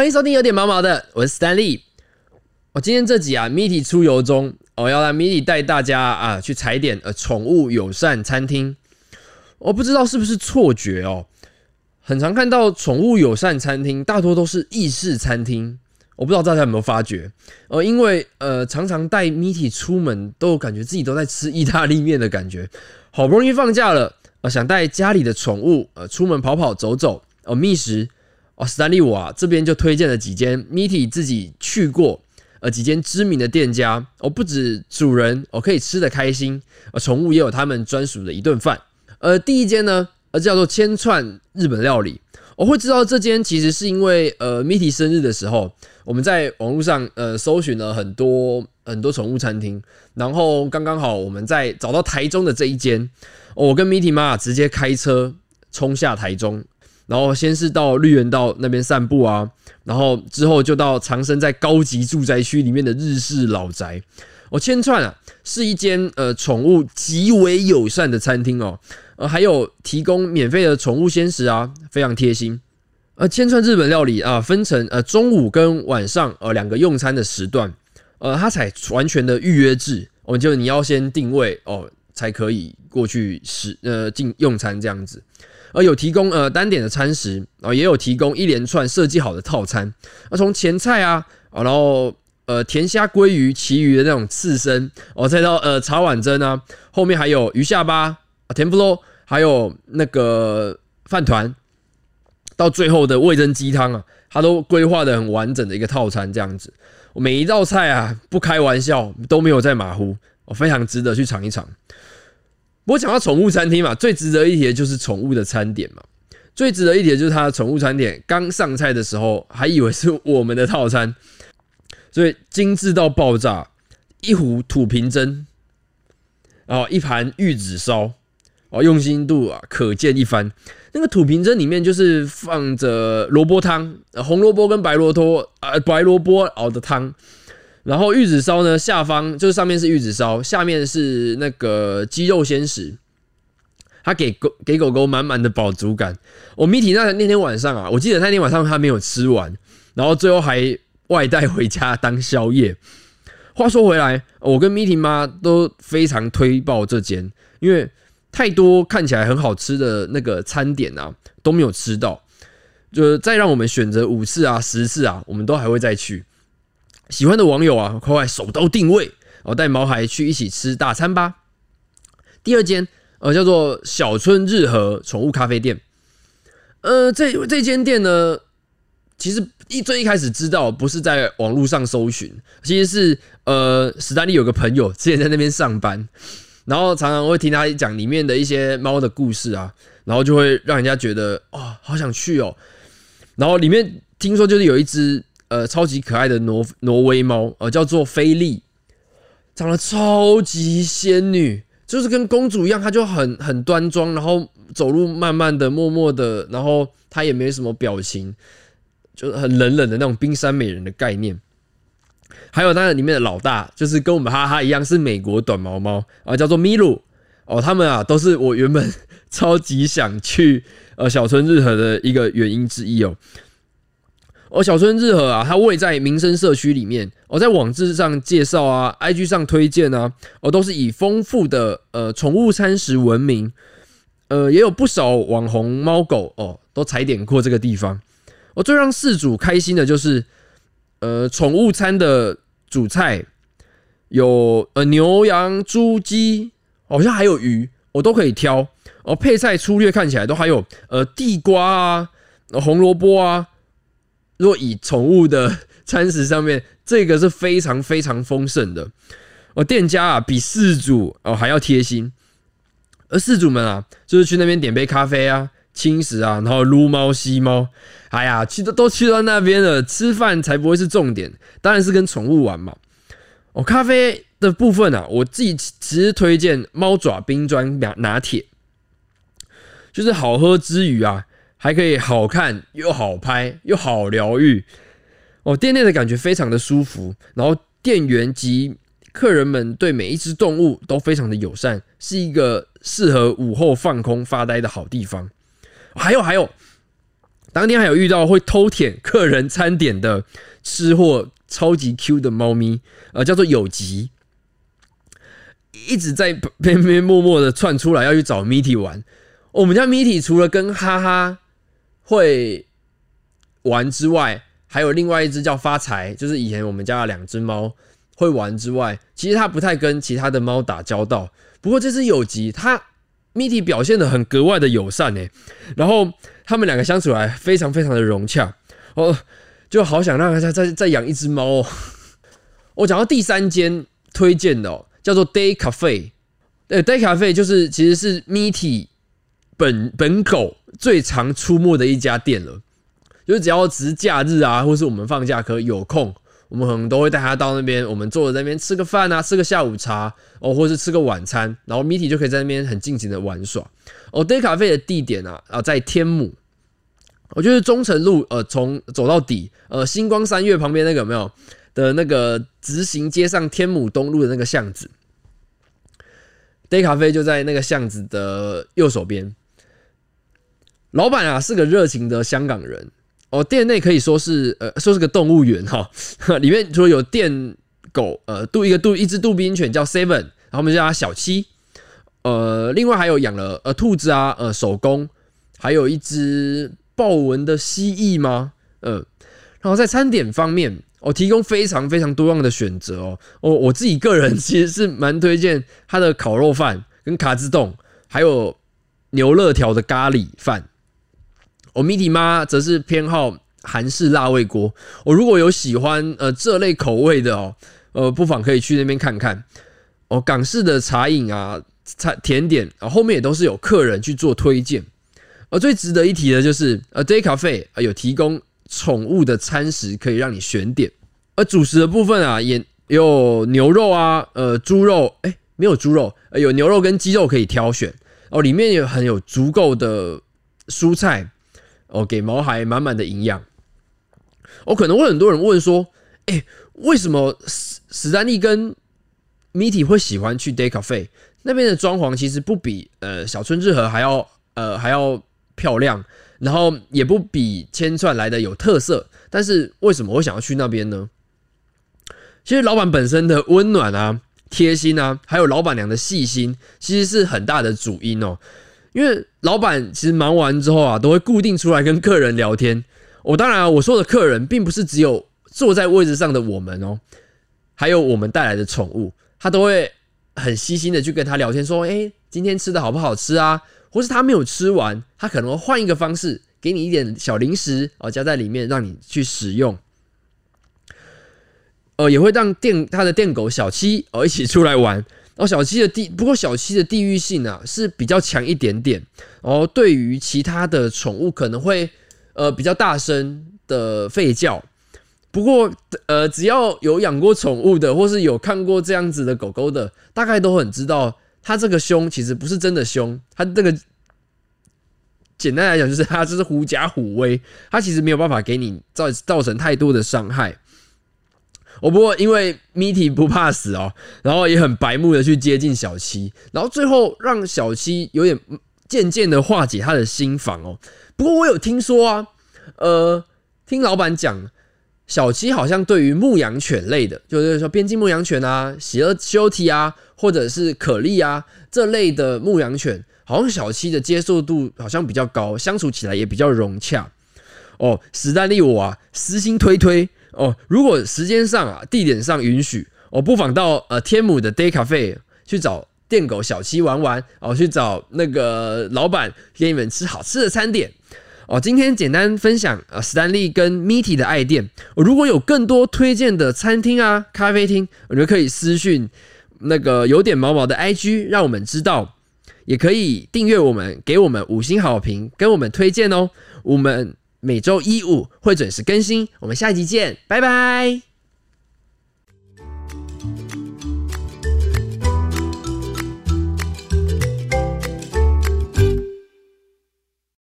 欢迎收听有点毛毛的，我是 Stanley。我今天这集啊，Mitty 出游中，我要让 Mitty 带大家啊去踩点呃宠物友善餐厅。我不知道是不是错觉哦，很常看到宠物友善餐厅，大多都是意式餐厅。我不知道大家有没有发觉，呃，因为呃常常带 Mitty 出门，都感觉自己都在吃意大利面的感觉。好不容易放假了，呃，想带家里的宠物呃出门跑跑走走，哦觅食。哦，史丹利我啊这边就推荐了几间 Mitty 自己去过呃几间知名的店家，哦不止主人哦可以吃的开心，呃宠物也有他们专属的一顿饭。呃第一间呢呃叫做千串日本料理，我会知道这间其实是因为呃 Mitty 生日的时候，我们在网络上呃搜寻了很多很多宠物餐厅，然后刚刚好我们在找到台中的这一间，我跟 Mitty 妈直接开车冲下台中。然后先是到绿园道那边散步啊，然后之后就到藏身在高级住宅区里面的日式老宅。哦，千串啊，是一间呃宠物极为友善的餐厅哦，呃还有提供免费的宠物鲜食啊，非常贴心。呃，千串日本料理啊，分成呃中午跟晚上呃两个用餐的时段，呃它采完全的预约制，我就你要先定位哦，才可以过去食呃进用餐这样子。而有提供呃单点的餐食啊，也有提供一连串设计好的套餐。那从前菜啊，然后呃甜虾、鲑鱼、其余的那种刺身哦，再到呃茶碗蒸啊，后面还有鱼下巴啊、甜不罗，还有那个饭团，到最后的味增鸡汤啊，它都规划的很完整的一个套餐这样子。每一道菜啊，不开玩笑都没有在马虎，我非常值得去尝一尝。我讲到宠物餐厅嘛，最值得一提的就是宠物的餐点嘛。最值得一提的就是它的宠物餐点刚上菜的时候，还以为是我们的套餐，所以精致到爆炸。一壶土瓶蒸，然后一盘玉子烧，哦，用心度啊可见一番。那个土瓶蒸里面就是放着萝卜汤，红萝卜跟白萝卜啊，白萝卜熬的汤。然后玉子烧呢，下方就是上面是玉子烧，下面是那个鸡肉鲜食，它给狗给狗狗满满的饱足感。我米体那那天晚上啊，我记得那天晚上他没有吃完，然后最后还外带回家当宵夜。话说回来，我跟米婷妈都非常推爆这间，因为太多看起来很好吃的那个餐点啊都没有吃到，就再让我们选择五次啊十次啊，我们都还会再去。喜欢的网友啊，快快手刀定位，我带毛孩去一起吃大餐吧。第二间呃叫做小春日和宠物咖啡店，呃这这间店呢，其实一最一开始知道不是在网络上搜寻，其实是呃史丹利有个朋友之前在那边上班，然后常常会听他讲里面的一些猫的故事啊，然后就会让人家觉得哦好想去哦，然后里面听说就是有一只。呃，超级可爱的挪挪威猫，呃，叫做菲利，长得超级仙女，就是跟公主一样，她就很很端庄，然后走路慢慢的、默默的，然后她也没什么表情，就是很冷冷的那种冰山美人的概念。还有那里面的老大，就是跟我们哈哈一样，是美国短毛猫啊，叫做米露哦，他们啊都是我原本 超级想去呃小春日和的一个原因之一哦。哦，小春日和啊，它位在民生社区里面。我在网志上介绍啊，IG 上推荐啊，哦，都是以丰富的呃宠物餐食闻名。呃，也有不少网红猫狗哦，都踩点过这个地方。我最让事主开心的就是，呃，宠物餐的主菜有呃牛羊猪鸡，好像还有鱼，我都可以挑。哦，配菜粗略看起来都还有呃地瓜啊，红萝卜啊。若以宠物的餐食上面，这个是非常非常丰盛的哦。店家啊，比事主哦还要贴心，而事主们啊，就是去那边点杯咖啡啊、轻食啊，然后撸猫吸猫。哎呀，去都都去到那边了，吃饭才不会是重点，当然是跟宠物玩嘛。哦，咖啡的部分啊，我自己其实推荐猫爪冰砖拿拿铁，就是好喝之余啊。还可以好看又好拍又好疗愈哦，店内的感觉非常的舒服，然后店员及客人们对每一只动物都非常的友善，是一个适合午后放空发呆的好地方。还有还有，当天还有遇到会偷舔客人餐点的吃货，超级 Q 的猫咪，呃，叫做有吉，一直在边边默默的窜出来要去找 Mitty 玩。我们家 Mitty 除了跟哈哈会玩之外，还有另外一只叫发财，就是以前我们家的两只猫会玩之外，其实它不太跟其他的猫打交道。不过这只有吉，它 Mitty 表现的很格外的友善诶，然后他们两个相处来非常非常的融洽哦，就好想让他再再养一只猫哦。我讲到第三间推荐的哦，叫做 Day Cafe，呃，Day Cafe 就是其实是 mit 本本狗最常出没的一家店了。就是只要只是假日啊，或是我们放假可有空，我们可能都会带他到那边，我们坐在那边吃个饭啊，吃个下午茶哦，或是吃个晚餐，然后 Mitty 就可以在那边很尽情的玩耍。哦，Day Cafe 的地点啊啊在天母，我就是中城路呃从走到底呃星光三月旁边那个有没有的那个直行街上天母东路的那个巷子，Day Cafe 就在那个巷子的右手边。老板啊是个热情的香港人。哦，店内可以说是呃，说是个动物园哈，里面除了有电狗，呃，杜一个杜一只杜宾犬叫 Seven，然后我们叫它小七，呃，另外还有养了呃兔子啊，呃，手工，还有一只豹纹的蜥蜴吗？嗯，然后在餐点方面，我提供非常非常多样的选择哦，我我自己个人其实是蛮推荐它的烤肉饭跟卡子冻，还有牛肋条的咖喱饭。我 Mitty 妈则是偏好韩式辣味锅。我如果有喜欢呃这类口味的哦，呃，不妨可以去那边看看。哦，港式的茶饮啊、茶甜点啊，后面也都是有客人去做推荐。而最值得一提的就是呃，Day Cafe 啊有提供宠物的餐食可以让你选点。而主食的部分啊，也有牛肉啊、呃猪肉，哎，没有猪肉，有牛肉跟鸡肉可以挑选。哦，里面有很有足够的蔬菜。哦，给毛孩满满的营养。我可能会很多人问说，哎，为什么史史丹利跟 Mitty 会喜欢去 Day Cafe 那边的装潢？其实不比呃小春日和还要呃还要漂亮，然后也不比千串来的有特色。但是为什么会想要去那边呢？其实老板本身的温暖啊、贴心啊，还有老板娘的细心，其实是很大的主因哦。因为老板其实忙完之后啊，都会固定出来跟客人聊天。我当然啊，我说的客人并不是只有坐在位置上的我们哦，还有我们带来的宠物，他都会很细心的去跟他聊天，说：“哎，今天吃的好不好吃啊？”或是他没有吃完，他可能会换一个方式给你一点小零食哦，加在里面让你去使用。呃，也会让电他的电狗小七哦一起出来玩。哦小七的地，不过小七的地域性啊是比较强一点点。哦对于其他的宠物可能会呃比较大声的吠叫。不过呃只要有养过宠物的，或是有看过这样子的狗狗的，大概都很知道，它这个凶其实不是真的凶，它这个简单来讲就是它就是狐假虎威，它其实没有办法给你造造成太多的伤害。我不过因为 Mitty 不怕死哦，然后也很白目的去接近小七，然后最后让小七有点渐渐的化解他的心防哦。不过我有听说啊，呃，听老板讲，小七好像对于牧羊犬类的，就是说边境牧羊犬啊、喜乐修提啊，或者是可莉啊这类的牧羊犬，好像小七的接受度好像比较高，相处起来也比较融洽哦。史丹利我啊，私心推推。哦，如果时间上啊、地点上允许，我不妨到呃天母的 Day Cafe 去找电狗小七玩玩，哦，去找那个老板给你们吃好吃的餐点。哦，今天简单分享呃史丹利跟 Mitty 的爱店。我如果有更多推荐的餐厅啊、咖啡厅，我觉得可以私讯那个有点毛毛的 IG，让我们知道。也可以订阅我们，给我们五星好评，跟我们推荐哦。我们。每周一五会准时更新，我们下集见，拜拜。